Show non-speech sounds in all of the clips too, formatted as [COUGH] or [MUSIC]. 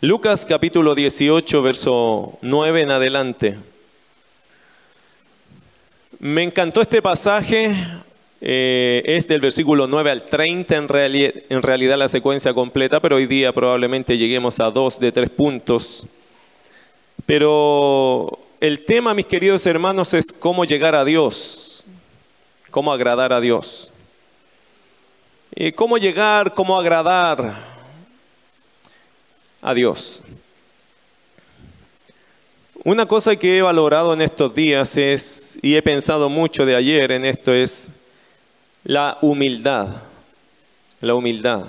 Lucas capítulo 18, verso 9 en adelante. Me encantó este pasaje, eh, es del versículo 9 al 30 en, en realidad la secuencia completa, pero hoy día probablemente lleguemos a dos de tres puntos. Pero el tema, mis queridos hermanos, es cómo llegar a Dios, cómo agradar a Dios. Y cómo llegar, cómo agradar a Dios. Una cosa que he valorado en estos días es, y he pensado mucho de ayer en esto, es la humildad. La humildad.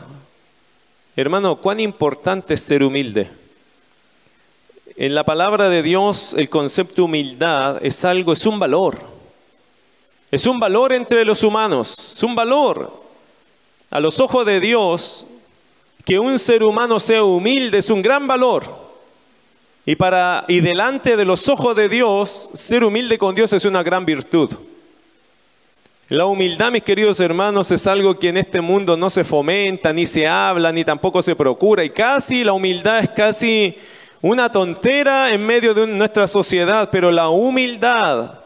Hermano, cuán importante es ser humilde. En la palabra de Dios el concepto humildad es algo, es un valor. Es un valor entre los humanos, es un valor. A los ojos de Dios, que un ser humano sea humilde es un gran valor. Y para y delante de los ojos de Dios, ser humilde con Dios es una gran virtud. La humildad, mis queridos hermanos, es algo que en este mundo no se fomenta, ni se habla, ni tampoco se procura. Y casi la humildad es casi una tontera en medio de nuestra sociedad, pero la humildad,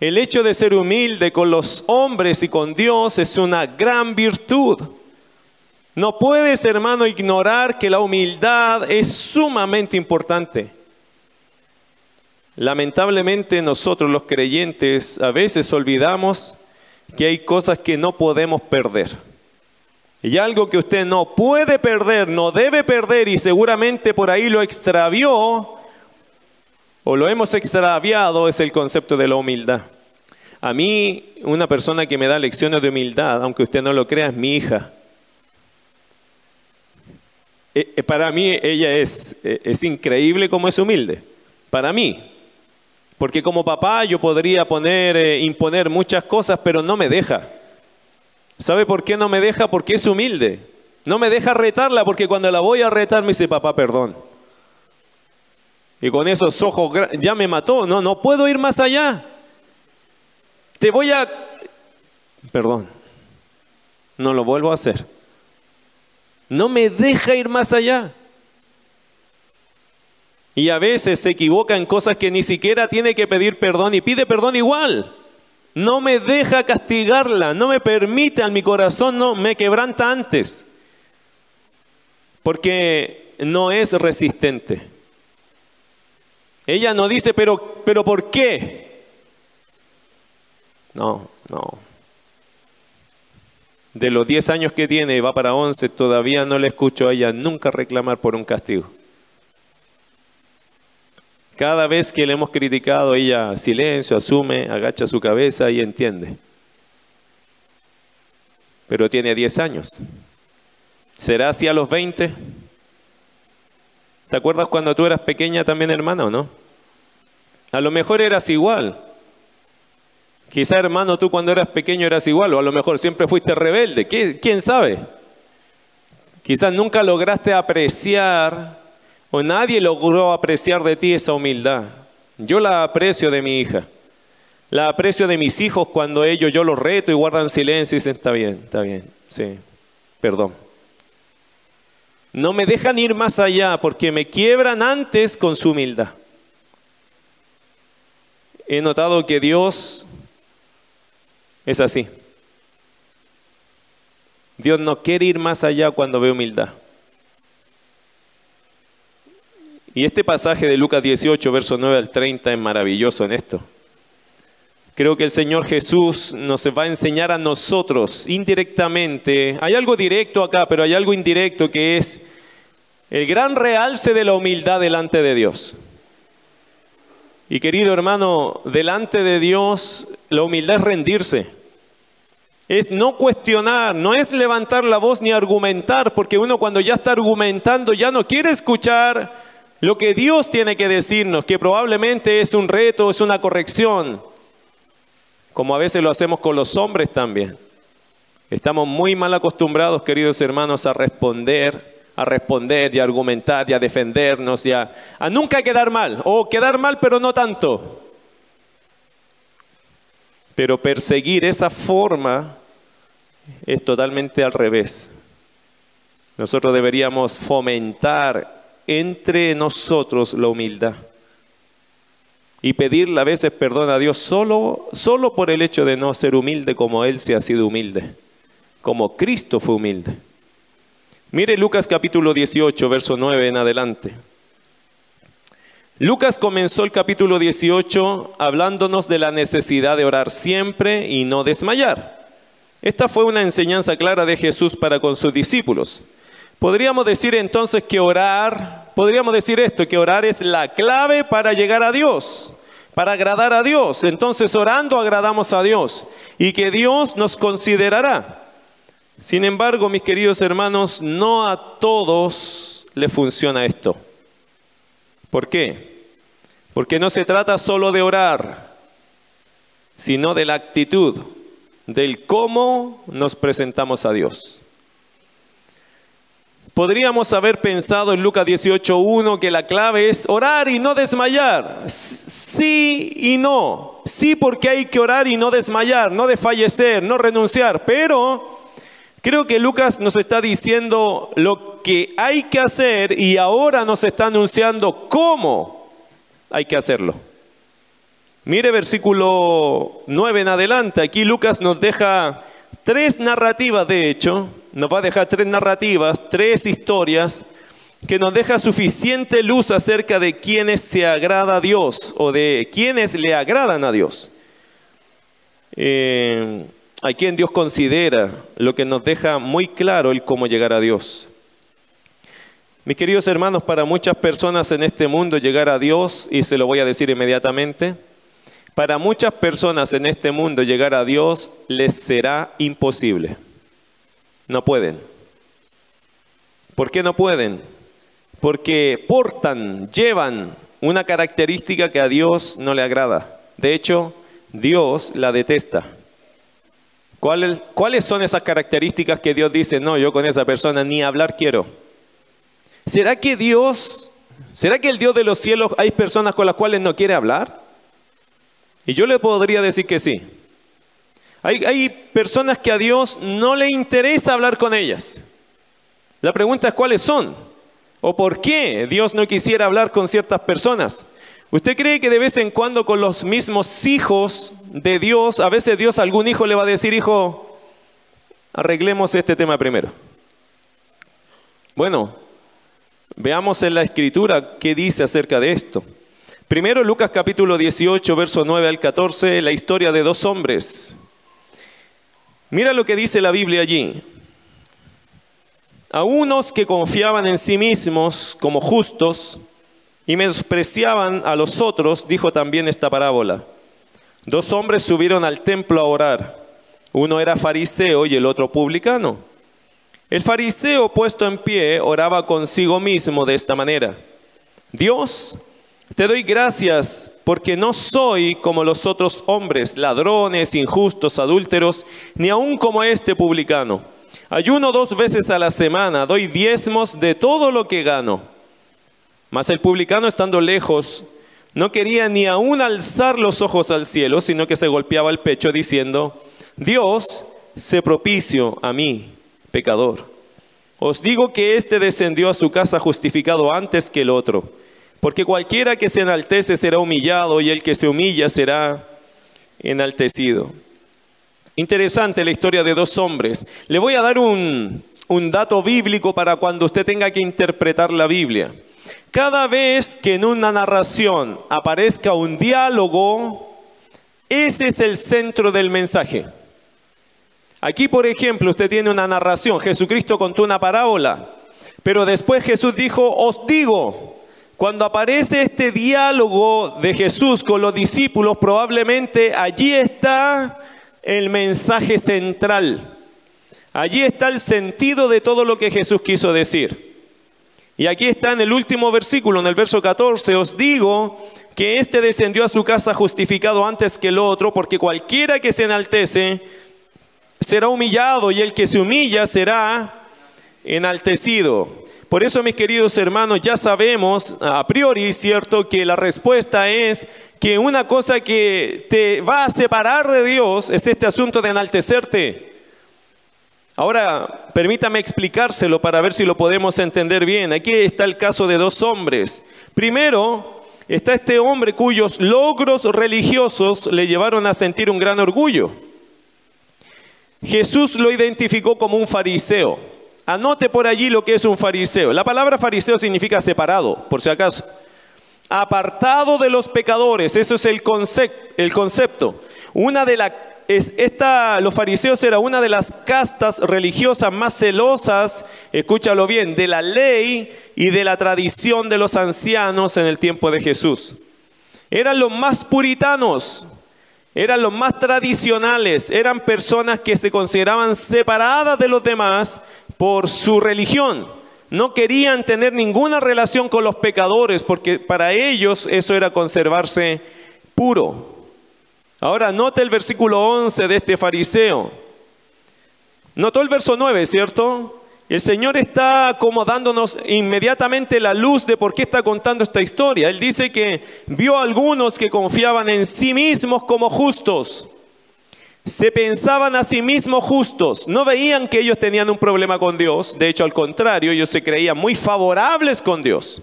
el hecho de ser humilde con los hombres y con Dios es una gran virtud. No puedes, hermano, ignorar que la humildad es sumamente importante. Lamentablemente nosotros los creyentes a veces olvidamos que hay cosas que no podemos perder. Y algo que usted no puede perder, no debe perder y seguramente por ahí lo extravió o lo hemos extraviado es el concepto de la humildad. A mí, una persona que me da lecciones de humildad, aunque usted no lo crea, es mi hija. Eh, eh, para mí ella es, eh, es increíble como es humilde. Para mí. Porque como papá yo podría poner, imponer muchas cosas, pero no me deja. ¿Sabe por qué no me deja? Porque es humilde. No me deja retarla porque cuando la voy a retar me dice, papá, perdón. Y con esos ojos, ya me mató, no, no puedo ir más allá. Te voy a... Perdón, no lo vuelvo a hacer. No me deja ir más allá. Y a veces se equivoca en cosas que ni siquiera tiene que pedir perdón y pide perdón igual. No me deja castigarla, no me permite a mi corazón, no me quebranta antes. Porque no es resistente. Ella no dice, pero, pero ¿por qué? No, no de los 10 años que tiene y va para 11, todavía no le escucho a ella nunca reclamar por un castigo. Cada vez que le hemos criticado, ella silencio, asume, agacha su cabeza y entiende. Pero tiene 10 años. ¿Será así a los 20? ¿Te acuerdas cuando tú eras pequeña también, hermana, o no? A lo mejor eras igual. Quizá hermano tú cuando eras pequeño eras igual o a lo mejor siempre fuiste rebelde. ¿Quién sabe? Quizás nunca lograste apreciar o nadie logró apreciar de ti esa humildad. Yo la aprecio de mi hija. La aprecio de mis hijos cuando ellos yo los reto y guardan silencio y dicen, está bien, está bien, sí, perdón. No me dejan ir más allá porque me quiebran antes con su humildad. He notado que Dios es así. Dios no quiere ir más allá cuando ve humildad. Y este pasaje de Lucas 18, verso 9 al 30 es maravilloso en esto. Creo que el Señor Jesús nos va a enseñar a nosotros indirectamente. Hay algo directo acá, pero hay algo indirecto que es el gran realce de la humildad delante de Dios. Y querido hermano, delante de Dios la humildad es rendirse es no cuestionar, no es levantar la voz ni argumentar, porque uno cuando ya está argumentando ya no quiere escuchar lo que Dios tiene que decirnos, que probablemente es un reto, es una corrección, como a veces lo hacemos con los hombres también. Estamos muy mal acostumbrados, queridos hermanos, a responder, a responder y a argumentar y a defendernos y a, a nunca quedar mal, o quedar mal pero no tanto. Pero perseguir esa forma es totalmente al revés. Nosotros deberíamos fomentar entre nosotros la humildad. Y pedirle a veces perdón a Dios solo, solo por el hecho de no ser humilde como Él se ha sido humilde, como Cristo fue humilde. Mire Lucas capítulo 18, verso 9 en adelante. Lucas comenzó el capítulo 18 hablándonos de la necesidad de orar siempre y no desmayar. Esta fue una enseñanza clara de Jesús para con sus discípulos. Podríamos decir entonces que orar, podríamos decir esto, que orar es la clave para llegar a Dios, para agradar a Dios. Entonces orando agradamos a Dios y que Dios nos considerará. Sin embargo, mis queridos hermanos, no a todos le funciona esto. ¿Por qué? Porque no se trata solo de orar, sino de la actitud, del cómo nos presentamos a Dios. Podríamos haber pensado en Lucas 18.1 que la clave es orar y no desmayar. Sí y no. Sí porque hay que orar y no desmayar, no desfallecer, no renunciar. Pero creo que Lucas nos está diciendo lo que hay que hacer y ahora nos está anunciando cómo hay que hacerlo. Mire versículo 9 en adelante. Aquí Lucas nos deja tres narrativas, de hecho, nos va a dejar tres narrativas, tres historias, que nos deja suficiente luz acerca de quienes se agrada a Dios o de quienes le agradan a Dios. Eh, a quien Dios considera, lo que nos deja muy claro el cómo llegar a Dios. Mis queridos hermanos, para muchas personas en este mundo llegar a Dios, y se lo voy a decir inmediatamente, para muchas personas en este mundo llegar a Dios les será imposible. No pueden. ¿Por qué no pueden? Porque portan, llevan una característica que a Dios no le agrada. De hecho, Dios la detesta. ¿Cuáles, ¿Cuáles son esas características que Dios dice, no, yo con esa persona ni hablar quiero? ¿Será que Dios, será que el Dios de los cielos hay personas con las cuales no quiere hablar? Y yo le podría decir que sí. Hay, hay, personas que a Dios no le interesa hablar con ellas. La pregunta es cuáles son o por qué Dios no quisiera hablar con ciertas personas. ¿Usted cree que de vez en cuando con los mismos hijos de Dios, a veces Dios a algún hijo le va a decir, hijo, arreglemos este tema primero? Bueno, veamos en la escritura qué dice acerca de esto. Primero Lucas capítulo 18, verso 9 al 14, la historia de dos hombres. Mira lo que dice la Biblia allí. A unos que confiaban en sí mismos como justos y menospreciaban a los otros, dijo también esta parábola. Dos hombres subieron al templo a orar. Uno era fariseo y el otro publicano. El fariseo puesto en pie oraba consigo mismo de esta manera. Dios, te doy gracias porque no soy como los otros hombres, ladrones, injustos, adúlteros, ni aun como este publicano. Ayuno dos veces a la semana, doy diezmos de todo lo que gano. Mas el publicano estando lejos, no quería ni aun alzar los ojos al cielo, sino que se golpeaba el pecho diciendo, Dios, se propicio a mí, pecador. Os digo que éste descendió a su casa justificado antes que el otro. Porque cualquiera que se enaltece será humillado y el que se humilla será enaltecido. Interesante la historia de dos hombres. Le voy a dar un, un dato bíblico para cuando usted tenga que interpretar la Biblia. Cada vez que en una narración aparezca un diálogo, ese es el centro del mensaje. Aquí, por ejemplo, usted tiene una narración. Jesucristo contó una parábola, pero después Jesús dijo, os digo, cuando aparece este diálogo de Jesús con los discípulos, probablemente allí está el mensaje central. Allí está el sentido de todo lo que Jesús quiso decir. Y aquí está en el último versículo, en el verso 14, os digo que éste descendió a su casa justificado antes que el otro, porque cualquiera que se enaltece será humillado y el que se humilla será enaltecido. Por eso, mis queridos hermanos, ya sabemos a priori, ¿cierto?, que la respuesta es que una cosa que te va a separar de Dios es este asunto de enaltecerte. Ahora, permítame explicárselo para ver si lo podemos entender bien. Aquí está el caso de dos hombres. Primero, está este hombre cuyos logros religiosos le llevaron a sentir un gran orgullo. Jesús lo identificó como un fariseo. Anote por allí lo que es un fariseo. La palabra fariseo significa separado, por si acaso. Apartado de los pecadores, eso es el, concepto. Una de las es esta, los fariseos era una de las castas religiosas más celosas, escúchalo bien, de la ley y de la tradición de los ancianos en el tiempo de Jesús. Eran los más puritanos, eran los más tradicionales, eran personas que se consideraban separadas de los demás por su religión. No querían tener ninguna relación con los pecadores porque para ellos eso era conservarse puro. Ahora note el versículo 11 de este fariseo. Notó el verso 9, ¿cierto? El Señor está como dándonos inmediatamente la luz de por qué está contando esta historia. Él dice que vio a algunos que confiaban en sí mismos como justos. Se pensaban a sí mismos justos. No veían que ellos tenían un problema con Dios. De hecho, al contrario, ellos se creían muy favorables con Dios.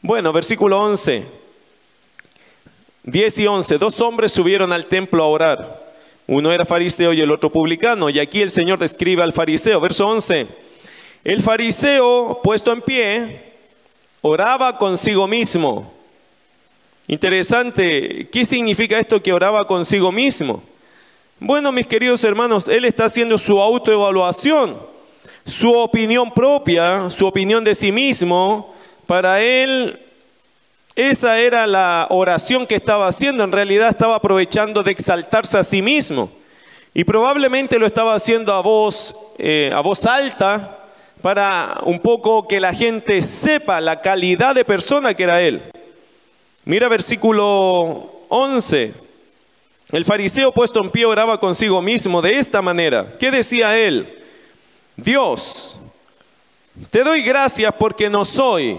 Bueno, versículo 11. 10 y 11, dos hombres subieron al templo a orar. Uno era fariseo y el otro publicano. Y aquí el Señor describe al fariseo. Verso 11. El fariseo, puesto en pie, oraba consigo mismo. Interesante. ¿Qué significa esto que oraba consigo mismo? Bueno, mis queridos hermanos, él está haciendo su autoevaluación, su opinión propia, su opinión de sí mismo. Para él esa era la oración que estaba haciendo. En realidad estaba aprovechando de exaltarse a sí mismo. Y probablemente lo estaba haciendo a voz, eh, a voz alta para un poco que la gente sepa la calidad de persona que era él. Mira versículo 11. El fariseo puesto en pie oraba consigo mismo de esta manera. ¿Qué decía él? Dios, te doy gracias porque no soy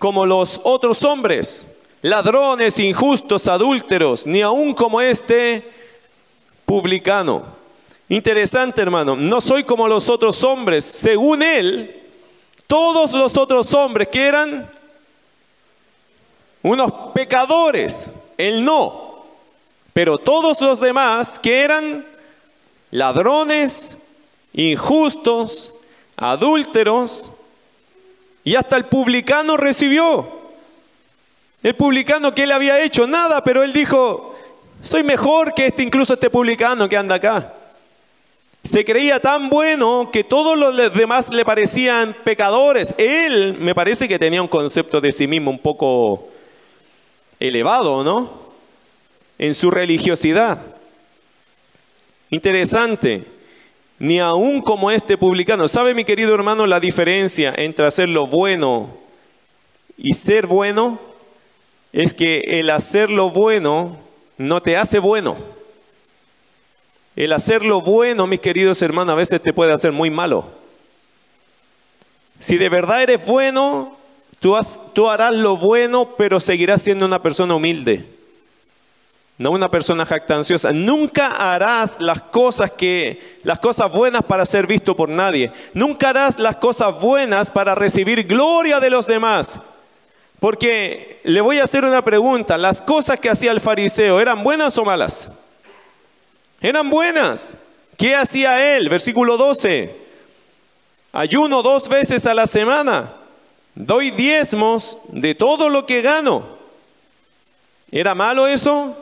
como los otros hombres, ladrones, injustos, adúlteros, ni aun como este publicano. Interesante, hermano, no soy como los otros hombres. Según él, todos los otros hombres que eran unos pecadores, él no. Pero todos los demás que eran ladrones, injustos, adúlteros, y hasta el publicano recibió. El publicano que él había hecho nada, pero él dijo, soy mejor que este, incluso este publicano que anda acá. Se creía tan bueno que todos los demás le parecían pecadores. Él me parece que tenía un concepto de sí mismo un poco elevado, ¿no? En su religiosidad. Interesante ni aún como este publicano. ¿Sabe mi querido hermano la diferencia entre hacer lo bueno y ser bueno? Es que el hacer lo bueno no te hace bueno. El hacer lo bueno, mis queridos hermanos, a veces te puede hacer muy malo. Si de verdad eres bueno, tú, tú harás lo bueno, pero seguirás siendo una persona humilde no una persona jactanciosa. Nunca harás las cosas que las cosas buenas para ser visto por nadie. Nunca harás las cosas buenas para recibir gloria de los demás. Porque le voy a hacer una pregunta, las cosas que hacía el fariseo, ¿eran buenas o malas? Eran buenas. ¿Qué hacía él? Versículo 12. Ayuno dos veces a la semana. Doy diezmos de todo lo que gano. ¿Era malo eso?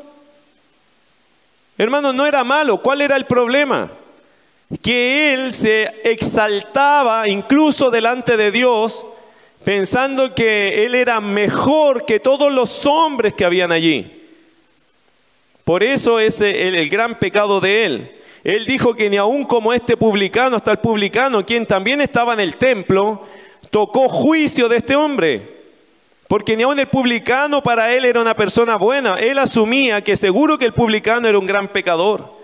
Hermano, no era malo. ¿Cuál era el problema? Que él se exaltaba incluso delante de Dios pensando que él era mejor que todos los hombres que habían allí. Por eso es el, gran pecado de él. Él dijo que ni aun como este publicano, hasta el publicano, quien también estaba en el templo, tocó juicio de este hombre. Porque ni aun el publicano para él era una persona buena. Él asumía que seguro que el publicano era un gran pecador.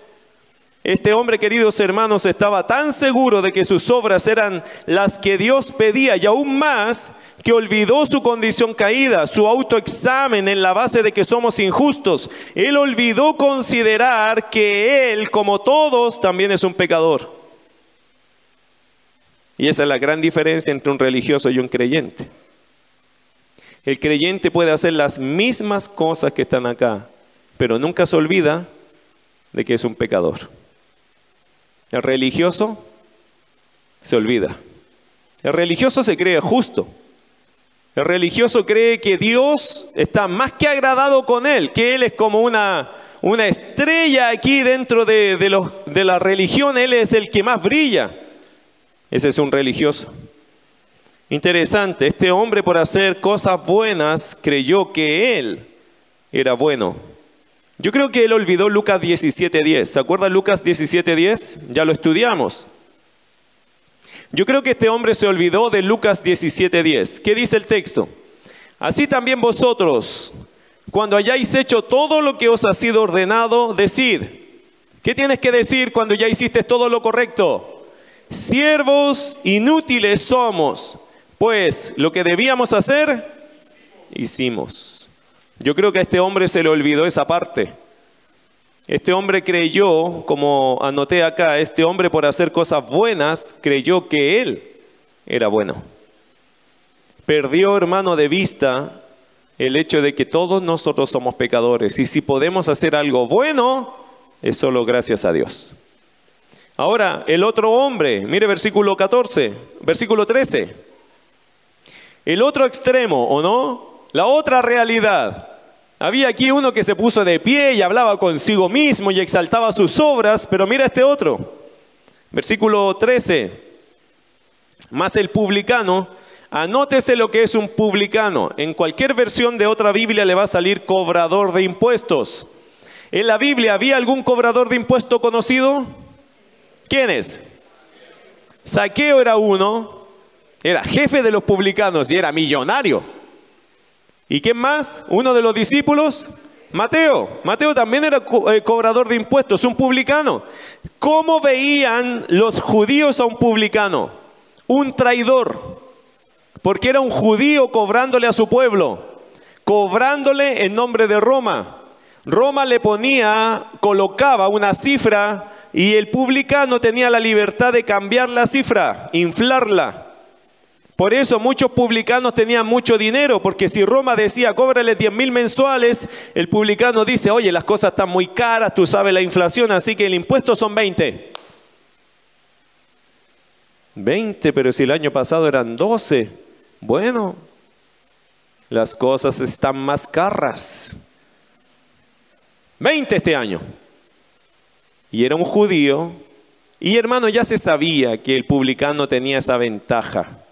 Este hombre, queridos hermanos, estaba tan seguro de que sus obras eran las que Dios pedía y aún más que olvidó su condición caída, su autoexamen en la base de que somos injustos. Él olvidó considerar que Él, como todos, también es un pecador. Y esa es la gran diferencia entre un religioso y un creyente. El creyente puede hacer las mismas cosas que están acá, pero nunca se olvida de que es un pecador. El religioso se olvida. El religioso se cree justo. El religioso cree que Dios está más que agradado con él, que él es como una, una estrella aquí dentro de, los, de la religión, él es el que más brilla. Ese es un religioso. Interesante, este hombre por hacer cosas buenas creyó que él era bueno. Yo creo que él olvidó Lucas 17.10. ¿Se acuerda Lucas 17.10? Ya lo estudiamos. Yo creo que este hombre se olvidó de Lucas 17:10. ¿Qué dice el texto? Así también vosotros, cuando hayáis hecho todo lo que os ha sido ordenado, decid. ¿Qué tienes que decir cuando ya hiciste todo lo correcto? Siervos inútiles somos, pues lo que debíamos hacer, hicimos. Yo creo que a este hombre se le olvidó esa parte. Este hombre creyó, como anoté acá, este hombre por hacer cosas buenas creyó que él era bueno. Perdió, hermano, de vista el hecho de que todos nosotros somos pecadores y si podemos hacer algo bueno, es solo gracias a Dios. Ahora, el otro hombre, mire versículo 14, versículo 13. El otro extremo, ¿o no? La otra realidad. Había aquí uno que se puso de pie y hablaba consigo mismo y exaltaba sus obras, pero mira este otro. Versículo 13. Más el publicano, anótese lo que es un publicano. En cualquier versión de otra Biblia le va a salir cobrador de impuestos. ¿En la Biblia había algún cobrador de impuestos conocido? ¿Quién es? Saqueo era uno, era jefe de los publicanos y era millonario. ¿Y quién más? Uno de los discípulos, Mateo. Mateo también era eh, cobrador de impuestos, un publicano. ¿Cómo veían los judíos a un publicano? Un traidor, porque era un judío cobrándole a su pueblo, cobrándole en nombre de Roma. Roma le ponía, colocaba una cifra y el publicano tenía la libertad de cambiar la cifra, inflarla. Por eso muchos publicanos tenían mucho dinero, porque si Roma decía, cóbrale 10 mil mensuales, el publicano dice, oye, las cosas están muy caras, tú sabes la inflación, así que el impuesto son 20. 20, pero si el año pasado eran 12, bueno, las cosas están más caras. 20 este año. Y era un judío, y hermano, ya se sabía que el publicano tenía esa ventaja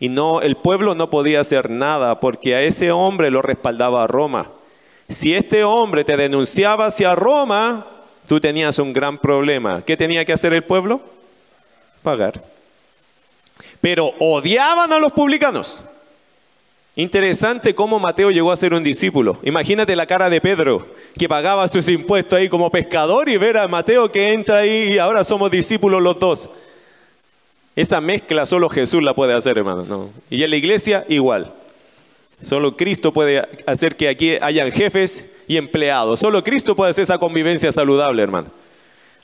y no, el pueblo no podía hacer nada porque a ese hombre lo respaldaba Roma. Si este hombre te denunciaba hacia Roma, tú tenías un gran problema. ¿Qué tenía que hacer el pueblo? Pagar. Pero odiaban a los publicanos. Interesante cómo Mateo llegó a ser un discípulo. Imagínate la cara de Pedro, que pagaba sus impuestos ahí como pescador y ver a Mateo que entra ahí y ahora somos discípulos los dos. Esa mezcla solo Jesús la puede hacer, hermano. Y en la iglesia igual. Solo Cristo puede hacer que aquí hayan jefes y empleados. Solo Cristo puede hacer esa convivencia saludable, hermano.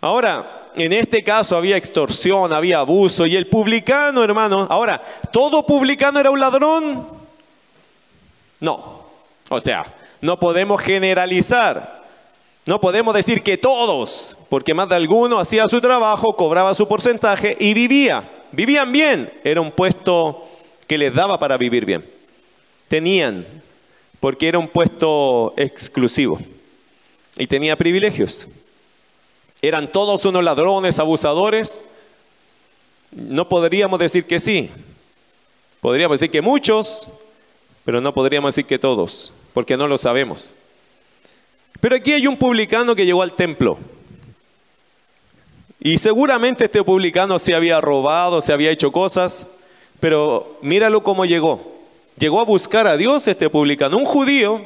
Ahora, en este caso había extorsión, había abuso y el publicano, hermano. Ahora, ¿todo publicano era un ladrón? No. O sea, no podemos generalizar. No podemos decir que todos, porque más de alguno hacía su trabajo, cobraba su porcentaje y vivía. Vivían bien, era un puesto que les daba para vivir bien. Tenían, porque era un puesto exclusivo y tenía privilegios. Eran todos unos ladrones, abusadores. No podríamos decir que sí. Podríamos decir que muchos, pero no podríamos decir que todos, porque no lo sabemos. Pero aquí hay un publicano que llegó al templo y seguramente este publicano se había robado, se había hecho cosas, pero míralo cómo llegó. Llegó a buscar a Dios este publicano, un judío,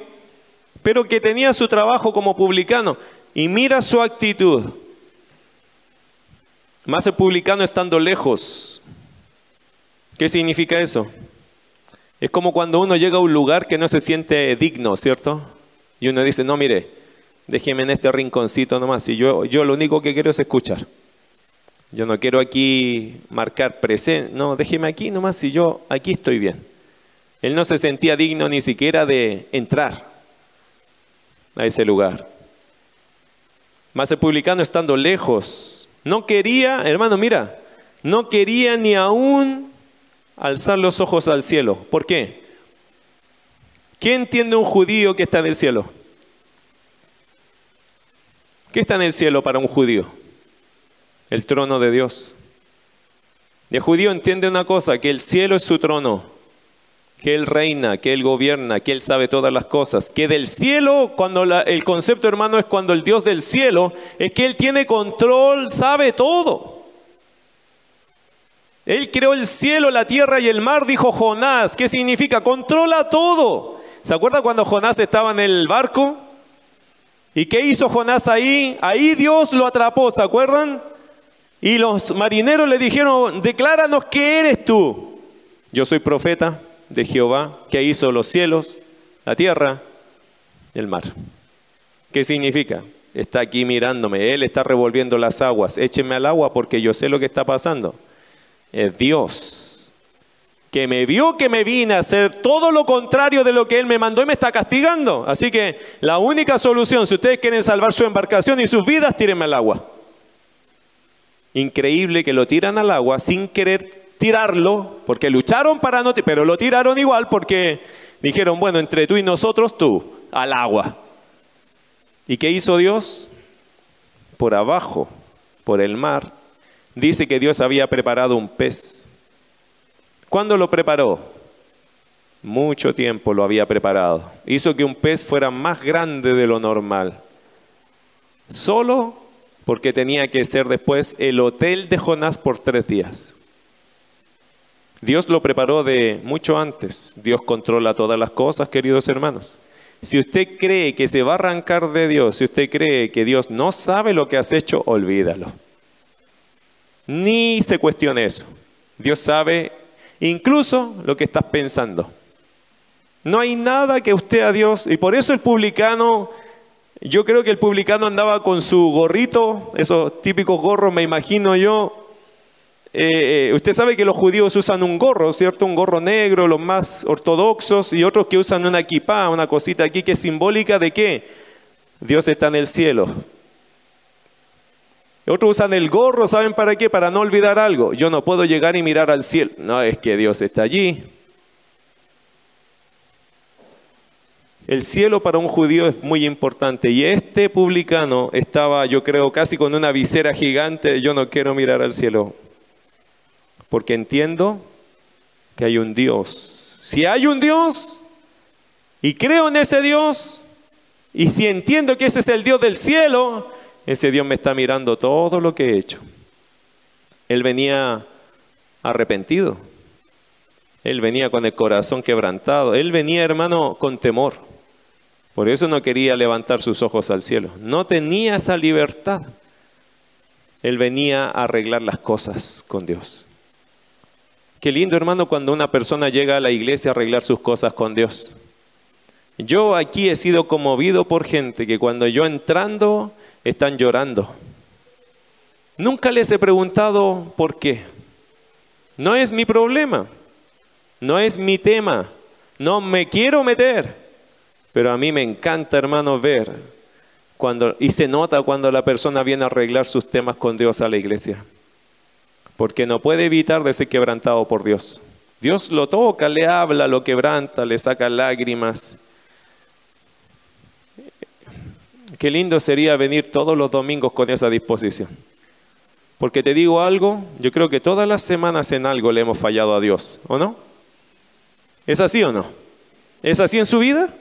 pero que tenía su trabajo como publicano. Y mira su actitud. Más el publicano estando lejos. ¿Qué significa eso? Es como cuando uno llega a un lugar que no se siente digno, ¿cierto? Y uno dice, no, mire, déjeme en este rinconcito nomás. Y yo, yo lo único que quiero es escuchar. Yo no quiero aquí marcar presente. No, déjeme aquí nomás y yo aquí estoy bien. Él no se sentía digno ni siquiera de entrar a ese lugar. Más el publicano estando lejos, no quería, hermano, mira, no quería ni aún alzar los ojos al cielo. ¿Por qué? ¿Qué entiende un judío que está en el cielo? ¿Qué está en el cielo para un judío? El trono de Dios. El judío entiende una cosa, que el cielo es su trono, que Él reina, que Él gobierna, que Él sabe todas las cosas, que del cielo, cuando el concepto hermano es cuando el Dios del cielo, es que Él tiene control, sabe todo. Él creó el cielo, la tierra y el mar, dijo Jonás. ¿Qué significa? Controla todo. ¿Se acuerda cuando Jonás estaba en el barco? ¿Y qué hizo Jonás ahí? Ahí Dios lo atrapó, ¿se acuerdan? Y los marineros le dijeron, decláranos qué eres tú. Yo soy profeta de Jehová, que hizo los cielos, la tierra, el mar. ¿Qué significa? Está aquí mirándome, Él está revolviendo las aguas, écheme al agua porque yo sé lo que está pasando es Dios, que me vio que me vine a hacer todo lo contrario de lo que Él me mandó y me está castigando. Así que la única solución, si ustedes quieren salvar su embarcación y sus vidas, tírenme al agua. Increíble que lo tiran al agua sin querer tirarlo, porque lucharon para no, pero lo tiraron igual porque dijeron, bueno, entre tú y nosotros, tú, al agua. ¿Y qué hizo Dios? Por abajo, por el mar, dice que Dios había preparado un pez. ¿Cuándo lo preparó? Mucho tiempo lo había preparado. Hizo que un pez fuera más grande de lo normal. Solo porque tenía que ser después el hotel de Jonás por tres días. Dios lo preparó de mucho antes. Dios controla todas las cosas, queridos hermanos. Si usted cree que se va a arrancar de Dios, si usted cree que Dios no sabe lo que has hecho, olvídalo. Ni se cuestione eso. Dios sabe incluso lo que estás pensando. No hay nada que usted a Dios, y por eso el publicano, yo creo que el publicano andaba con su gorrito, esos típicos gorros, me imagino yo. Eh, eh, usted sabe que los judíos usan un gorro, ¿cierto? Un gorro negro, los más ortodoxos, y otros que usan una equipa, una cosita aquí que es simbólica de qué? Dios está en el cielo. Otros usan el gorro, ¿saben para qué? Para no olvidar algo. Yo no puedo llegar y mirar al cielo. No, es que Dios está allí. El cielo para un judío es muy importante. Y este publicano estaba, yo creo, casi con una visera gigante. Yo no quiero mirar al cielo. Porque entiendo que hay un Dios. Si hay un Dios y creo en ese Dios, y si entiendo que ese es el Dios del cielo, ese Dios me está mirando todo lo que he hecho. Él venía arrepentido. Él venía con el corazón quebrantado. Él venía, hermano, con temor. Por eso no quería levantar sus ojos al cielo. No tenía esa libertad. Él venía a arreglar las cosas con Dios. Qué lindo, hermano, cuando una persona llega a la iglesia a arreglar sus cosas con Dios. Yo aquí he sido conmovido por gente que cuando yo entrando están llorando. Nunca les he preguntado por qué. No es mi problema, no es mi tema, no me quiero meter, pero a mí me encanta, hermano, ver cuando, y se nota cuando la persona viene a arreglar sus temas con Dios a la iglesia, porque no puede evitar de ser quebrantado por Dios. Dios lo toca, le habla, lo quebranta, le saca lágrimas. Qué lindo sería venir todos los domingos con esa disposición. Porque te digo algo, yo creo que todas las semanas en algo le hemos fallado a Dios, ¿o no? ¿Es así o no? ¿Es así en su vida?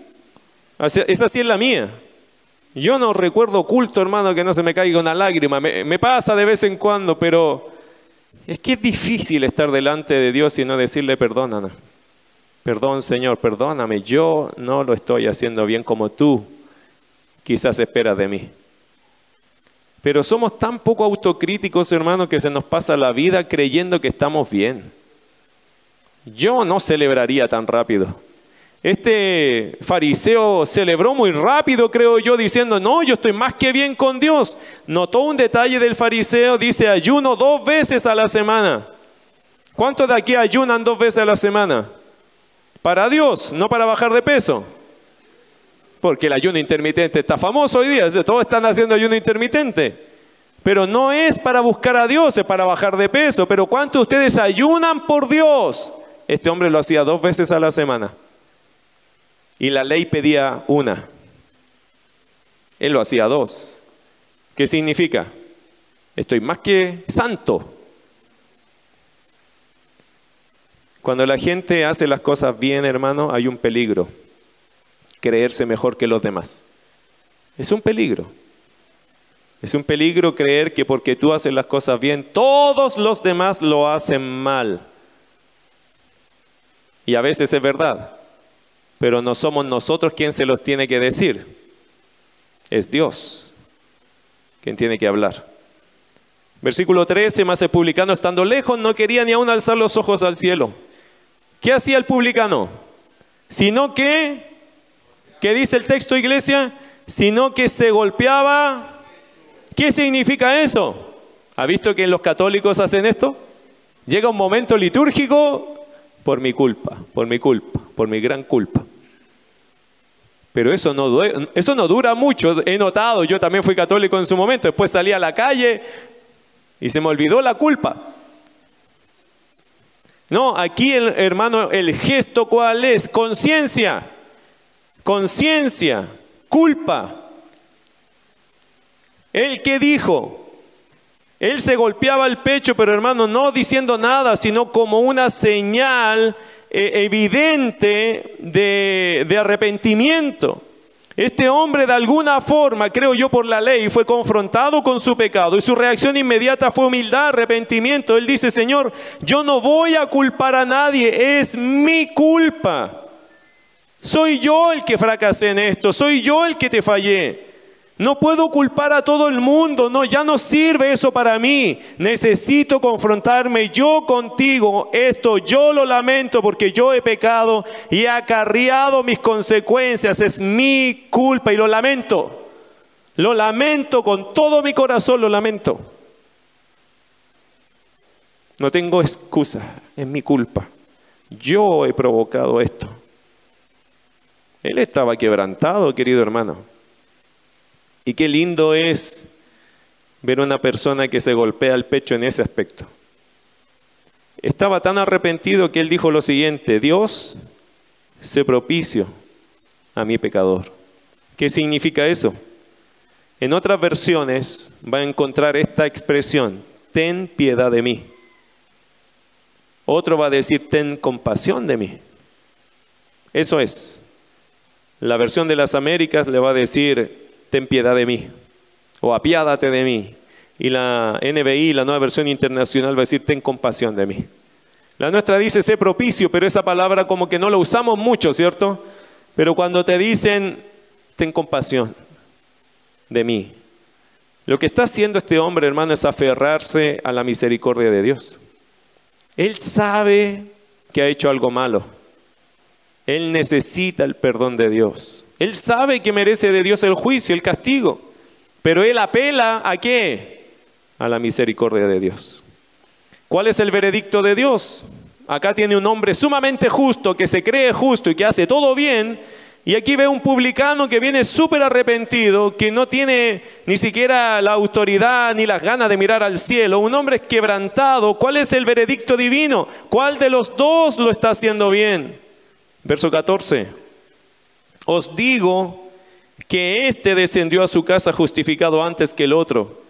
¿Es así en la mía? Yo no recuerdo culto, hermano, que no se me caiga una lágrima. Me, me, pasa de vez en cuando, pero es que es difícil estar delante de Dios y no decirle perdóname. Perdón, Señor, perdóname. Yo no lo estoy haciendo bien como tú quizás espera de mí. Pero somos tan poco autocríticos, hermanos, que se nos pasa la vida creyendo que estamos bien. yo no celebraría tan rápido. Este fariseo celebró muy rápido, creo yo, diciendo, no, yo estoy más que bien con Dios. Notó un detalle del fariseo, dice, ayuno dos veces a la semana. ¿Cuántos de aquí ayunan dos veces a la semana? Para Dios, no para bajar de peso. Porque el ayuno intermitente está famoso hoy día, todos están haciendo ayuno intermitente. Pero no es para buscar a Dios, es para bajar de peso. Pero ¿cuántos de ustedes ayunan por Dios? Este hombre lo hacía dos veces a la semana y la ley pedía una. Él lo hacía dos. ¿Qué significa? Estoy más que santo. Cuando la gente hace las cosas bien, hermano, hay un peligro. Creerse mejor que los demás. Es un peligro. Es un peligro creer que porque tú haces las cosas bien, todos los demás lo hacen mal. Y a veces es verdad pero no somos nosotros quien se los tiene que decir. Es Dios quien tiene que hablar. Versículo 13, más el publicano estando lejos no quería ni aún alzar los ojos al cielo. ¿Qué hacía el publicano? Sino que, ¿qué dice el texto iglesia? Sino que se golpeaba. ¿Qué significa eso? ¿Ha visto que los católicos hacen esto? Llega un momento litúrgico por mi culpa, por mi culpa, por mi gran culpa. Pero eso no, eso no dura mucho, he notado, yo también fui católico en su momento, después salí a la calle y se me olvidó la culpa. No, aquí hermano, el gesto cuál es? Conciencia, conciencia, culpa. ¿El que dijo? Él se golpeaba el pecho, pero hermano, no diciendo nada, sino como una señal evidente de, arrepentimiento. Este hombre de alguna forma, creo yo por la ley, fue confrontado con su pecado y su reacción inmediata fue humildad, arrepentimiento. Él dice, Señor, yo no voy a culpar a nadie, es mi culpa. Soy yo el que fracasé en esto, soy yo el que te fallé. No puedo culpar a todo el mundo, no, ya no sirve eso para mí. Necesito confrontarme yo contigo. Esto yo lo lamento porque yo he pecado y he acarreado mis consecuencias. Es mi culpa y lo lamento. Lo lamento con todo mi corazón, lo lamento. No tengo excusa, es mi culpa. Yo he provocado esto. Él estaba quebrantado, querido hermano. Y qué lindo es ver una persona que se golpea el pecho en ese aspecto. Estaba tan arrepentido que él dijo lo siguiente, Dios, se propicio a mi pecador. ¿Qué significa eso? En otras versiones va a encontrar esta expresión, ten piedad de mí. Otro va a decir, ten compasión de mí. Eso es. La versión de las Américas le va a decir, ten piedad de mí, o apiádate de mí. Y la NBI, la nueva versión internacional, va a decir, ten compasión de mí. La nuestra dice, sé propicio, pero esa palabra como que no la usamos mucho, ¿cierto? Pero cuando te dicen, ten compasión de mí, lo que está haciendo este hombre, hermano, es aferrarse a la misericordia de Dios. Él sabe que ha hecho algo malo. Él necesita el perdón de Dios. Él sabe que merece de Dios el juicio, el castigo. Pero él apela a qué? A la misericordia de Dios. ¿Cuál es el veredicto de Dios? Acá tiene un hombre sumamente justo, que se cree justo y que hace todo bien. Y aquí ve un publicano que viene súper arrepentido, que no tiene ni siquiera la autoridad ni las ganas de mirar al cielo. Un hombre quebrantado. ¿Cuál es el veredicto divino? ¿Cuál de los dos lo está haciendo bien? Verso 14. Os digo que éste descendió a su casa justificado antes que el otro,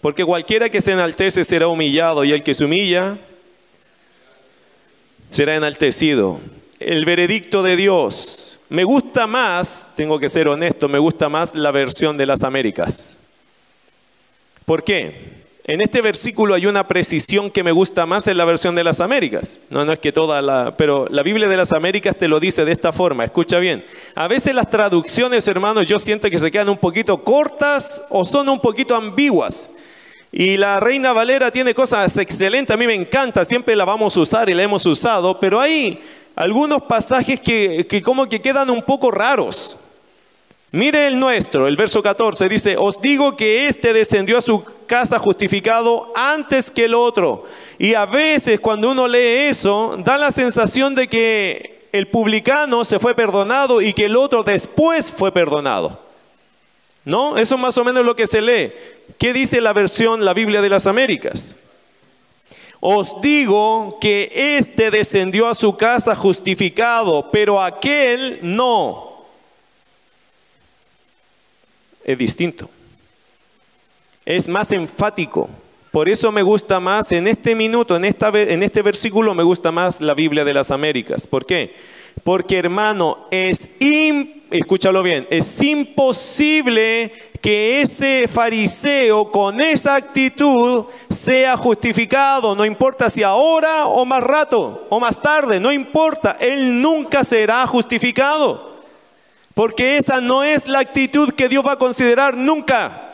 porque cualquiera que se enaltece será humillado y el que se humilla será enaltecido. El veredicto de Dios. Me gusta más, tengo que ser honesto, me gusta más la versión de las Américas. ¿Por qué? En este versículo hay una precisión que me gusta más en la versión de las Américas. No, es que toda la, pero la Biblia de las Américas te lo dice de esta forma. Escucha bien. A veces las traducciones, hermanos, yo siento que se quedan un poquito cortas o son un poquito ambiguas. Y la Reina Valera tiene cosas excelentes, a mí me encanta, siempre la vamos a usar y la hemos usado, pero hay algunos pasajes que como que quedan un poco raros. Mire el nuestro, el verso 14 dice, os digo que éste descendió a su casa justificado antes que el otro. Y a veces cuando uno lee eso, da la sensación de que el publicano se fue perdonado y que el otro después fue perdonado. ¿No? Eso es más o menos lo que se lee. ¿Qué dice la versión, la Biblia de las Américas? Os digo que éste descendió a su casa justificado, pero aquel no es distinto. Es más enfático. Por eso me gusta más en este minuto, en, este versículo, me gusta más la Biblia de las Américas. ¿Por qué? Porque hermano, es, escúchalo bien, es imposible que ese fariseo con esa actitud sea justificado, no importa si ahora o más rato o más tarde, no importa, él nunca será justificado. Porque esa no es la actitud que Dios va a considerar nunca.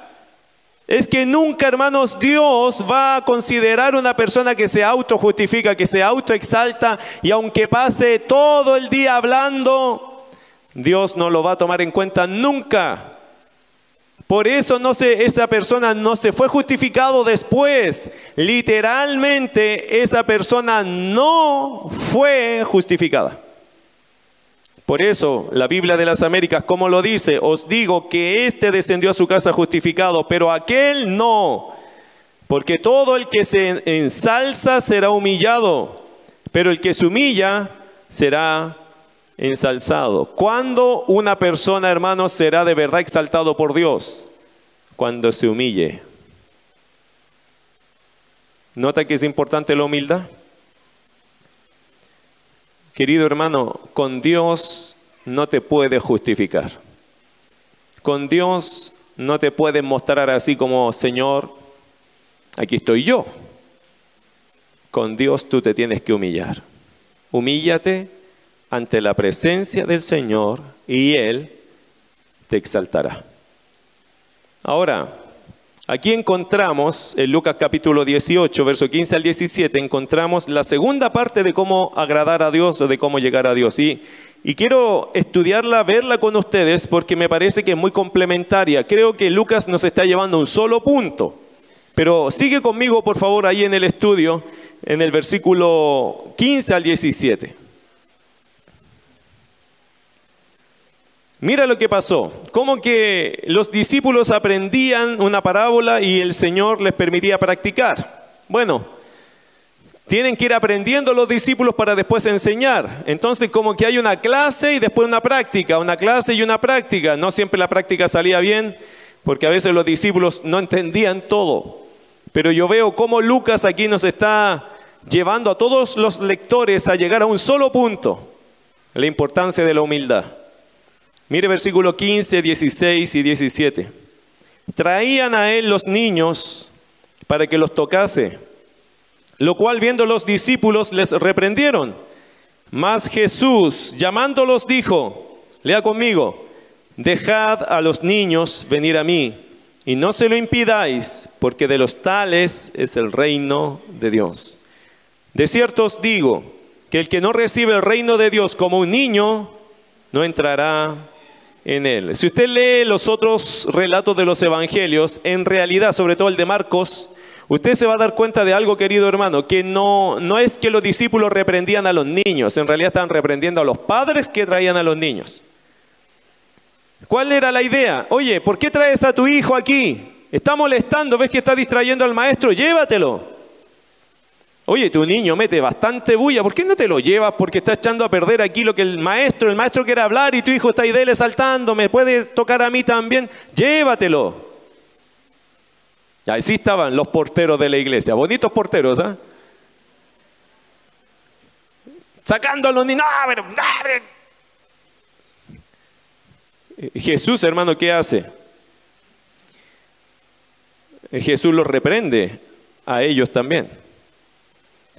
Es que nunca, hermanos, Dios va a considerar una persona que se autojustifica, que se autoexalta y aunque pase todo el día hablando, Dios no lo va a tomar en cuenta nunca. Por eso no se, esa persona no se fue justificado después. Literalmente esa persona no fue justificada. Por eso la Biblia de las Américas, como lo dice, os digo que éste descendió a su casa justificado, pero aquel no. Porque todo el que se ensalza será humillado, pero el que se humilla será ensalzado. ¿Cuándo una persona, hermano, será de verdad exaltado por Dios? Cuando se humille. ¿Nota que es importante la humildad? Querido hermano, con Dios no te puede justificar. Con Dios no te puedes mostrar así como, Señor, aquí estoy yo. Con Dios tú te tienes que humillar. Humíllate ante la presencia del Señor y Él te exaltará. Ahora, Aquí encontramos, en Lucas capítulo 18, verso 15 al 17, encontramos la segunda parte de cómo agradar a Dios o de cómo llegar a Dios. Y, y quiero estudiarla, verla con ustedes, porque me parece que es muy complementaria. Creo que Lucas nos está llevando un solo punto. Pero sigue conmigo, por favor, ahí en el estudio, en el versículo 15 al 17. Mira lo que pasó, como que los discípulos aprendían una parábola y el Señor les permitía practicar. Bueno, tienen que ir aprendiendo los discípulos para después enseñar. Entonces como que hay una clase y después una práctica, una clase y una práctica. No siempre la práctica salía bien, porque a veces los discípulos no entendían todo. Pero yo veo cómo Lucas aquí nos está llevando a todos los lectores a llegar a un solo punto, la importancia de la humildad. Mire versículo 15, 16 y 17. Traían a él los niños para que los tocase, lo cual viendo los discípulos les reprendieron. Mas Jesús, llamándolos, dijo, lea conmigo, dejad a los niños venir a mí y no se lo impidáis, porque de los tales es el reino de Dios. De cierto os digo que el que no recibe el reino de Dios como un niño, no entrará en él. Si usted lee los otros relatos de los evangelios, en realidad, sobre todo el de Marcos, usted se va a dar cuenta de algo, querido hermano, que no, no es que los discípulos reprendían a los niños, en realidad estaban reprendiendo a los padres que traían a los niños. ¿Cuál era la idea? Oye, ¿por qué traes a tu hijo aquí? Está molestando, ves que está distrayendo al maestro, llévatelo. Oye, tu niño mete bastante bulla, ¿por qué no te lo llevas? Porque está echando a perder aquí lo que el maestro, el maestro quiere hablar y tu hijo está ahí dele saltando, me puedes tocar a mí también, llévatelo. Y ahí sí estaban los porteros de la iglesia, bonitos porteros, ¿ah? Sacando a los niños, Jesús, hermano, ¿qué hace? Jesús los reprende a ellos también.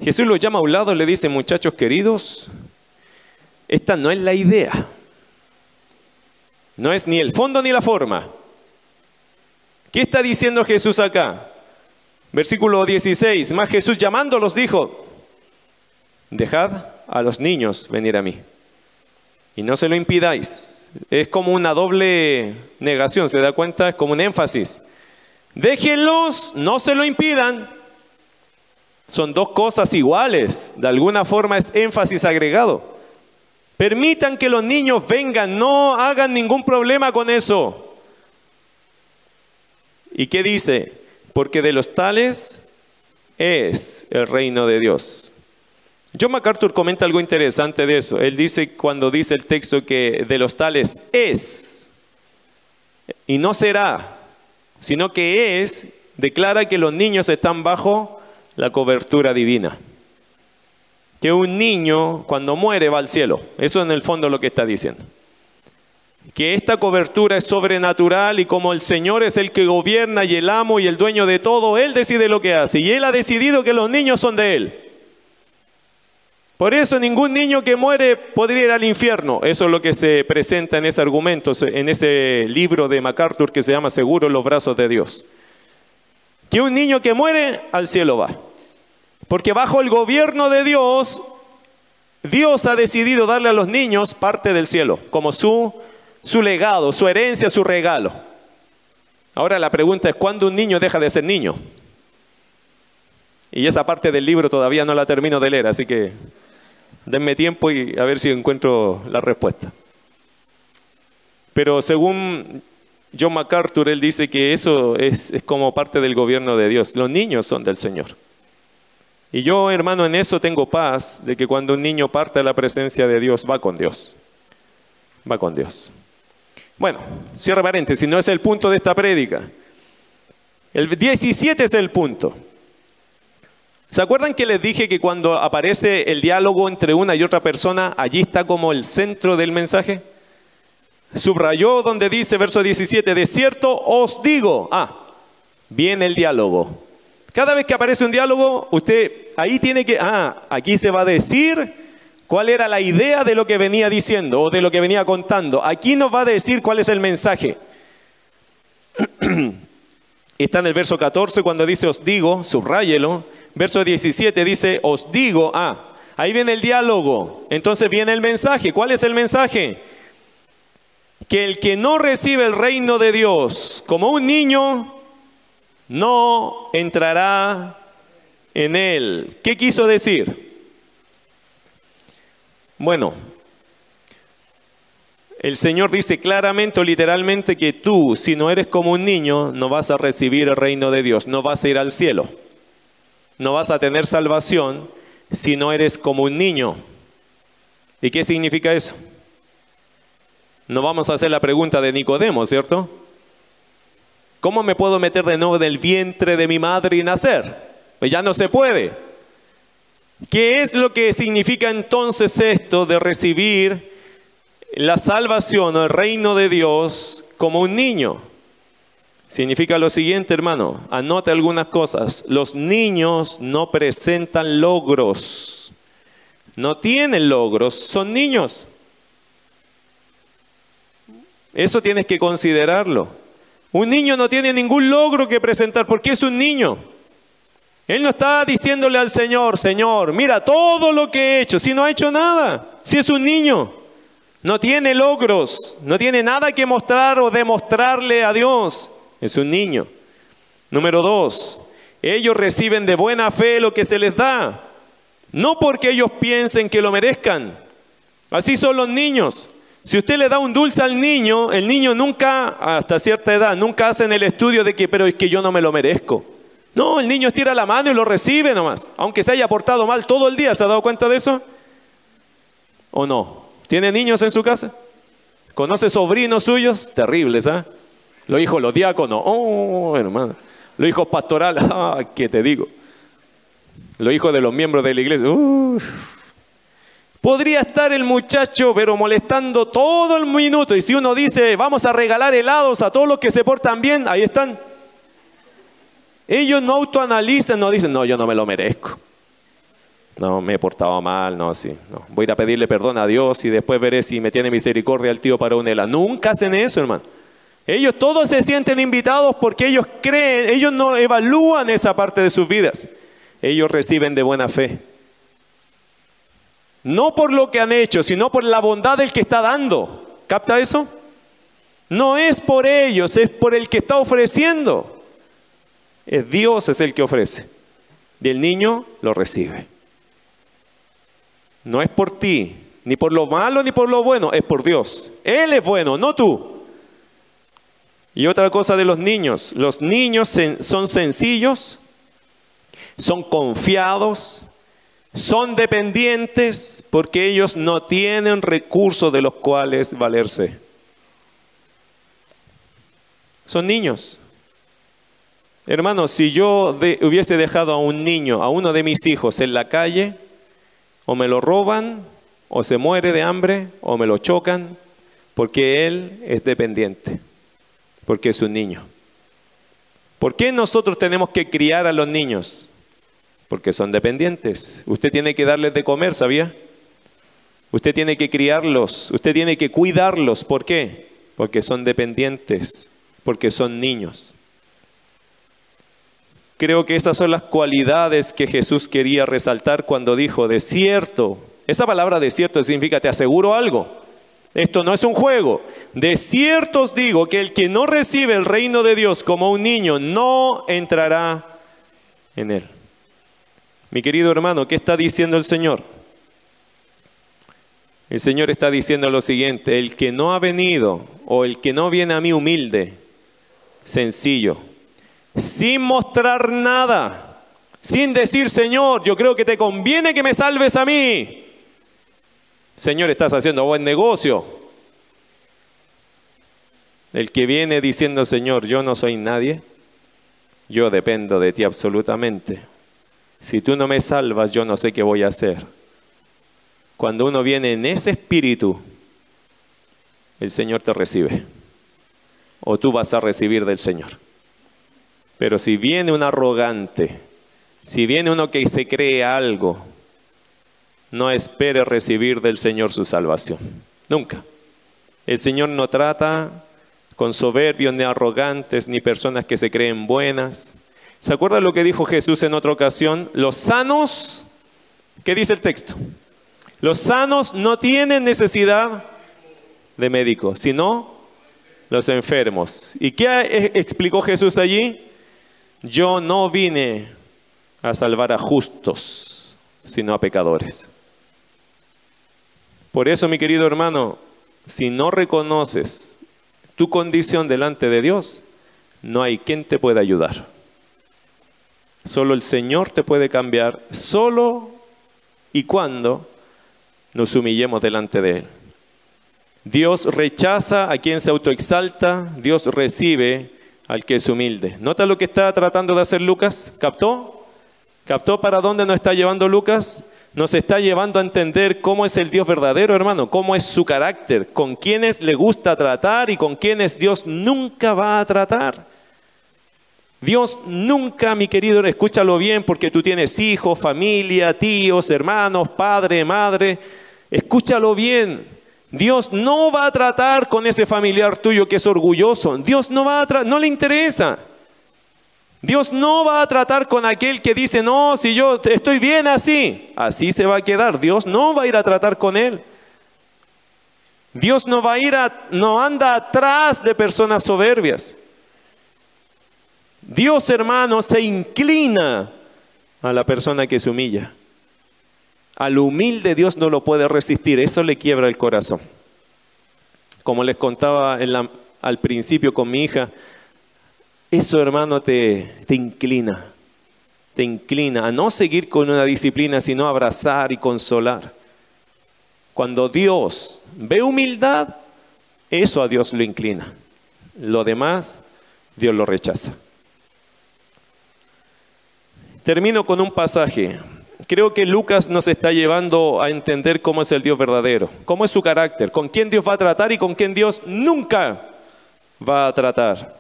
Jesús los llama a un lado y le dice, muchachos queridos, esta no es la idea. No es ni el fondo ni la forma. ¿Qué está diciendo Jesús acá? Versículo 16, más Jesús llamándolos dijo, dejad a los niños venir a mí y no se lo impidáis. Es como una doble negación, ¿se da cuenta? Es como un énfasis. Déjenlos, no se lo impidan. Son dos cosas iguales, de alguna forma es énfasis agregado. Permitan que los niños vengan, no hagan ningún problema con eso. ¿Y qué dice? Porque de los tales es el reino de Dios. John MacArthur comenta algo interesante de eso. Él dice cuando dice el texto que de los tales es y no será, sino que es, declara que los niños están bajo la cobertura divina. Que un niño cuando muere va al cielo. Eso en el fondo lo que está diciendo. Que esta cobertura es sobrenatural y como el Señor es el que gobierna y el amo y el dueño de todo, Él decide lo que hace. Y Él ha decidido que los niños son de Él. Por eso ningún niño que muere podría ir al infierno. Eso es lo que se presenta en ese argumento, en ese libro de MacArthur que se llama Seguro en los brazos de Dios. Que un niño que muere al cielo va. Porque bajo el gobierno de Dios, Dios ha decidido darle a los niños parte del cielo, como su, su legado, su herencia, su regalo. Ahora la pregunta es, ¿cuándo un niño deja de ser niño? Y esa parte del libro todavía no la termino de leer, así que Denme tiempo y a ver si encuentro la respuesta. Pero según John MacArthur, él dice que eso es, es, como parte del gobierno de Dios. Los niños son del Señor. Y yo, hermano, en eso tengo paz de que cuando un niño parte a la presencia de Dios, va con Dios. Va con Dios. Bueno, cierra paréntesis, no es el punto de esta prédica. El 17 es el punto. ¿Se acuerdan que les dije que cuando aparece el diálogo entre una y otra persona, allí está como el centro del mensaje? Subrayó donde dice, verso 17, de cierto os digo, ah, viene el diálogo. Cada vez que aparece un diálogo, usted ahí tiene que, ah, aquí se va a decir cuál era la idea de lo que venía diciendo o de lo que venía contando. Aquí nos va a decir cuál es el mensaje. [CLEARS THROAT] Está en el verso 14 cuando dice os digo, subráyelo verso 17 dice, os digo, ah, ahí viene el diálogo, entonces viene el mensaje. ¿Cuál es el mensaje? Que el que no recibe el reino de Dios como un niño, no entrará en él. ¿Qué quiso decir? Bueno, el Señor dice claramente o literalmente que tú, si no eres como un niño, no vas a recibir el reino de Dios, no vas a ir al cielo no vas a tener salvación si no eres como un niño. ¿Y qué significa eso? No vamos a hacer la pregunta de Nicodemo, ¿cierto? ¿Cómo me puedo meter de nuevo del vientre de mi madre y nacer? Pues ya no se puede. ¿Qué es lo que significa entonces esto de recibir la salvación o el reino de Dios como un niño? Significa lo siguiente, hermano, anote algunas cosas. Los niños no presentan logros, no tienen logros, son niños. Eso tienes que considerarlo. Un niño no tiene ningún logro que presentar porque es un niño. Él no está diciéndole al Señor, Señor, mira todo lo que he hecho, si no ha hecho nada, si es un niño. No tiene logros, no tiene nada que mostrar o demostrarle a Dios es un niño. Número dos, ellos reciben de buena fe lo que se les da, no porque ellos piensen que lo merezcan. Así son los niños. Si usted le da un dulce al niño, el niño nunca, hasta cierta edad, nunca hacen el estudio de que, pero es que yo no me lo merezco. No, el niño estira la mano y lo recibe nomás, aunque se haya portado mal todo el día. ¿Se ha dado cuenta de eso? ¿O no? ¿Tiene niños en su casa? ¿Conoce sobrinos suyos? Terribles, ¿ah? Los hijos, los diáconos, oh, hermano. Los hijos pastorales, [LAUGHS] ah, ¿qué te digo? Los hijos de los miembros de la iglesia, Podría estar el muchacho, pero molestando todo el minuto. Y si uno dice, vamos a regalar helados a todos los que se portan bien, ahí están. Ellos no autoanalizan, no dicen, no, yo no me lo merezco. No, me he portado mal, no, sí. No. Voy a ir a pedirle perdón a Dios y después veré si me tiene misericordia el tío para un helado. Nunca hacen eso, hermano. Ellos todos se sienten invitados porque ellos creen, ellos no evalúan esa parte de sus vidas. Ellos reciben de buena fe. No por lo que han hecho, sino por la bondad del que está dando. ¿Capta eso? No es por ellos, es por el que está ofreciendo. Es Dios es el que ofrece. Y el niño lo recibe. No es por ti, ni por lo malo ni por lo bueno, es por Dios. Él es bueno, no tú. Y otra cosa de los niños, los niños son sencillos, son confiados, son dependientes porque ellos no tienen recursos de los cuales valerse. Son niños. Hermanos, si yo hubiese dejado a un niño, a uno de mis hijos en la calle, o me lo roban, o se muere de hambre, o me lo chocan, porque él es dependiente, porque es un niño. ¿Por qué nosotros tenemos que criar a los niños? Porque son dependientes. Usted tiene que darles de comer, ¿sabía? Usted tiene que criarlos, usted tiene que cuidarlos. ¿Por qué? Porque son dependientes, porque son niños. Creo que esas son las cualidades que Jesús quería resaltar cuando dijo, desierto. Esa palabra desierto significa te aseguro algo. Esto no es un juego. De cierto os digo que el que no recibe el reino de Dios como un niño no entrará en él. Mi querido hermano, ¿qué está diciendo el Señor? El Señor está diciendo lo siguiente, el que no ha venido o el que no viene a mí humilde, sencillo, sin mostrar nada, sin decir, Señor, yo creo que te conviene que me salves a mí. Señor, estás haciendo buen negocio. El que viene diciendo, Señor, yo no soy nadie, yo dependo de ti absolutamente. Si tú no me salvas, yo no sé qué voy a hacer. Cuando uno viene en ese espíritu, el Señor te recibe. O tú vas a recibir del Señor. Pero si viene un arrogante, si viene uno que se cree algo, no espere recibir del Señor su salvación. Nunca. El Señor no trata con soberbios ni arrogantes ni personas que se creen buenas. ¿Se acuerda lo que dijo Jesús en otra ocasión? Los sanos, ¿qué dice el texto? Los sanos no tienen necesidad de médicos, sino los enfermos. ¿Y qué e-, explicó Jesús allí? Yo no vine a salvar a justos, sino a pecadores. Por eso, mi querido hermano, si no reconoces tu condición delante de Dios, no hay quien te pueda ayudar. Solo el Señor te puede cambiar, solo y cuando nos humillemos delante de Él. Dios rechaza a quien se autoexalta, Dios recibe al que es humilde. ¿Nota lo que está tratando de hacer Lucas? ¿Captó? ¿Captó para dónde nos está llevando Lucas? Nos está llevando a entender cómo es el Dios verdadero, hermano, cómo es su carácter, con quienes le gusta tratar y con quienes Dios nunca va a tratar. Dios nunca, mi querido, escúchalo bien porque tú tienes hijos, familia, tíos, hermanos, padre, madre. Escúchalo bien. Dios no va a tratar con ese familiar tuyo que es orgulloso. Dios no va a no le interesa. Dios no va a tratar con aquel que dice, "No, si yo estoy bien así." Así se va a quedar. Dios no va a ir a tratar con él. Dios no va a ir a no anda atrás de personas soberbias. Dios, hermano, se inclina a la persona que se humilla. Al humilde Dios no lo puede resistir, eso le quiebra el corazón. Como les contaba al principio con mi hija, eso hermano te, te inclina, te inclina a no seguir con una disciplina, sino abrazar y consolar. Cuando Dios ve humildad, eso a Dios lo inclina. Lo demás, Dios lo rechaza. Termino con un pasaje. Creo que Lucas nos está llevando a entender cómo es el Dios verdadero, cómo es su carácter, con quién Dios va a tratar y con quién Dios nunca va a tratar.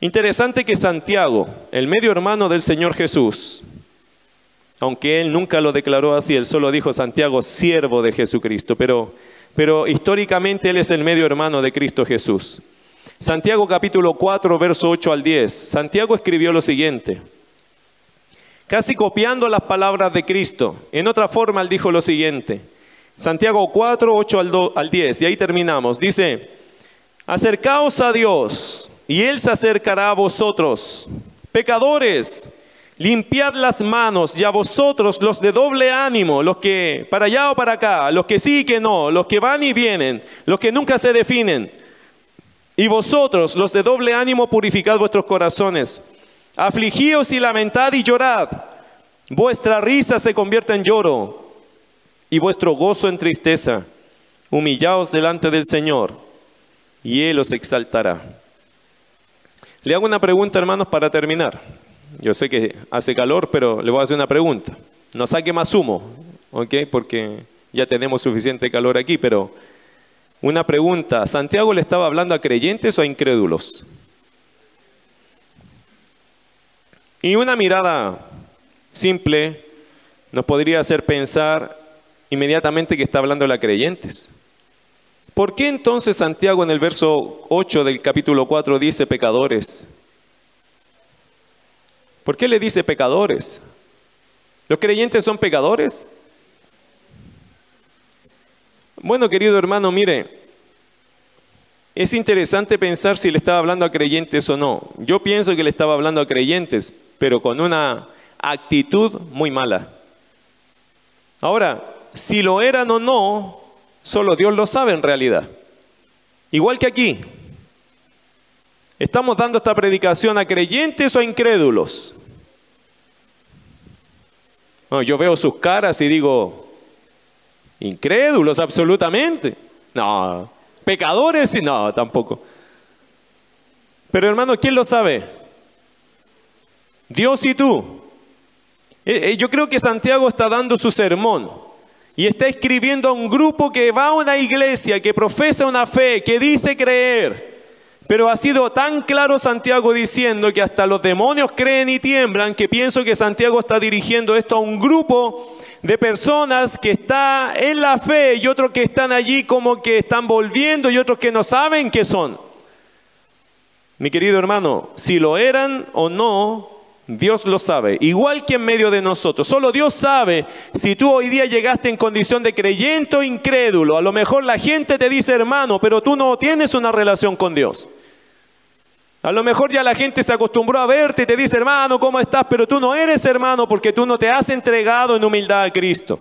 Interesante que Santiago, el medio hermano del Señor Jesús, aunque él nunca lo declaró así, él solo dijo Santiago, siervo de Jesucristo, pero, pero históricamente él es el medio hermano de Cristo Jesús. Santiago capítulo 4, verso 8 al 10. Santiago escribió lo siguiente, casi copiando las palabras de Cristo. En otra forma, él dijo lo siguiente. Santiago 4, 8 al, al 10, y ahí terminamos. Dice, acercaos a Dios, y Él se acercará a vosotros. Pecadores, limpiad las manos, y a vosotros los de doble ánimo, los que para allá o para acá, los que sí y que no, los que van y vienen, los que nunca se definen y vosotros, los de doble ánimo, purificad vuestros corazones. Afligíos y lamentad y llorad. Vuestra risa se convierta en lloro y vuestro gozo en tristeza. Humillaos delante del Señor y Él os exaltará. Le hago una pregunta, hermanos, para terminar. Yo sé que hace calor, pero le voy a hacer una pregunta. No saque más humo, ¿ok? Porque ya tenemos suficiente calor aquí, pero una pregunta, ¿Santiago le estaba hablando a creyentes o a incrédulos? Y una mirada simple nos podría hacer pensar inmediatamente que está hablando a creyentes. ¿Por qué entonces Santiago en el verso 8 del capítulo 4 dice pecadores? ¿Por qué le dice pecadores? ¿Los creyentes son pecadores? Bueno, querido hermano, mire, es interesante pensar si le estaba hablando a creyentes o no. Yo pienso que le estaba hablando a creyentes, pero con una actitud muy mala. Ahora, si lo eran o no, solo Dios lo sabe en realidad. Igual que aquí. Estamos dando esta predicación a creyentes o a incrédulos. yo veo sus caras y digo, Incrédulos, absolutamente. No, pecadores, no, tampoco. Pero hermano, ¿quién lo sabe? Dios y tú. Eh, eh, yo creo que Santiago está dando su sermón y está escribiendo a un grupo que va a una iglesia, que profesa una fe, que dice creer. Pero ha sido tan claro Santiago diciendo que hasta los demonios creen y tiemblan que pienso que Santiago está dirigiendo esto a un grupo de personas que está en la fe y otros que están allí como que están volviendo y otros que no saben qué son. Mi querido hermano, si lo eran o no, Dios lo sabe, igual que en medio de nosotros. Solo Dios sabe si tú hoy día llegaste en condición de creyente o incrédulo. A lo mejor la gente te dice hermano, pero tú no tienes una relación con Dios. A lo mejor ya la gente se acostumbró a verte y te dice, hermano, ¿cómo estás? Pero tú no eres hermano porque tú no te has entregado en humildad a Cristo.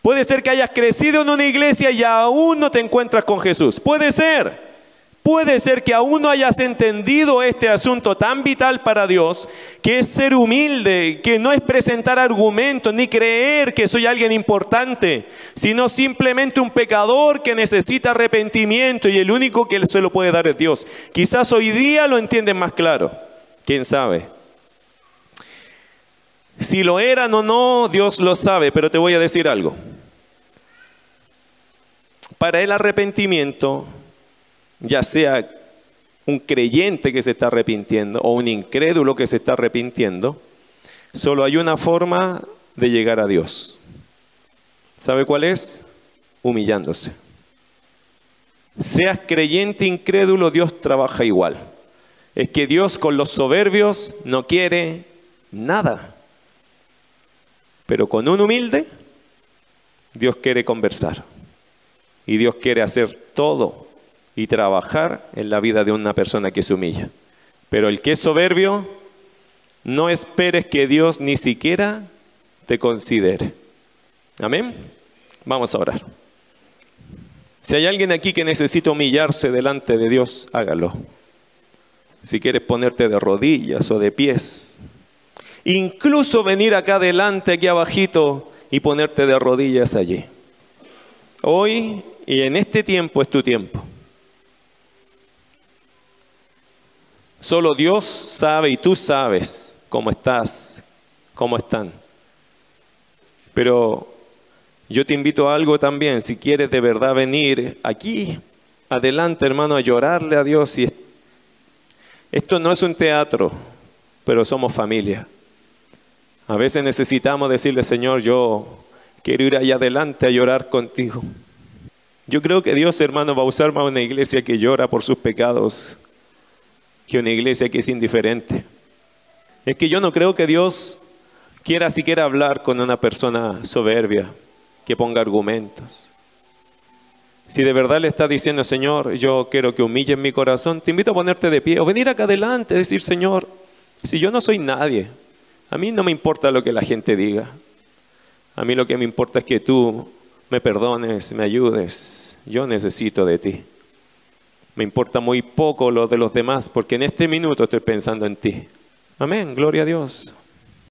Puede ser que hayas crecido en una iglesia y aún no te encuentras con Jesús. Puede ser. Puede ser que aún no hayas entendido este asunto tan vital para Dios, que es ser humilde, que no es presentar argumentos ni creer que soy alguien importante, sino simplemente un pecador que necesita arrepentimiento y el único que se lo puede dar es Dios. Quizás hoy día lo entienden más claro, quién sabe. Si lo eran o no, Dios lo sabe, pero te voy a decir algo. Para el arrepentimiento ya sea un creyente que se está arrepintiendo o un incrédulo que se está arrepintiendo, solo hay una forma de llegar a Dios. ¿Sabe cuál es? Humillándose. Seas creyente, incrédulo, Dios trabaja igual. Es que Dios con los soberbios no quiere nada. Pero con un humilde, Dios quiere conversar. Y Dios quiere hacer todo y trabajar en la vida de una persona que se humilla. Pero el que es soberbio, no esperes que Dios ni siquiera te considere. Amén. Vamos a orar. Si hay alguien aquí que necesita humillarse delante de Dios, hágalo. Si quieres ponerte de rodillas o de pies, incluso venir acá adelante, aquí abajito, y ponerte de rodillas allí. Hoy y en este tiempo es tu tiempo. Solo Dios sabe y tú sabes cómo estás, cómo están. Pero yo te invito a algo también, si quieres de verdad venir aquí, adelante hermano, a llorarle a Dios. Y esto no es un teatro, pero somos familia. A veces necesitamos decirle, Señor, yo quiero ir allá adelante a llorar contigo. Yo creo que Dios, hermano, va a usar más una iglesia que llora por sus pecados que una iglesia que es indiferente. Es que yo no creo que Dios quiera siquiera hablar con una persona soberbia, que ponga argumentos. Si de verdad le está diciendo, Señor, yo quiero que humille mi corazón, te invito a ponerte de pie o venir acá adelante decir, Señor, si yo no soy nadie, a mí no me importa lo que la gente diga. A mí lo que me importa es que tú me perdones, me ayudes. Yo necesito de ti. Me importa muy poco lo de los demás porque en este minuto estoy pensando en ti. Amén, gloria a Dios.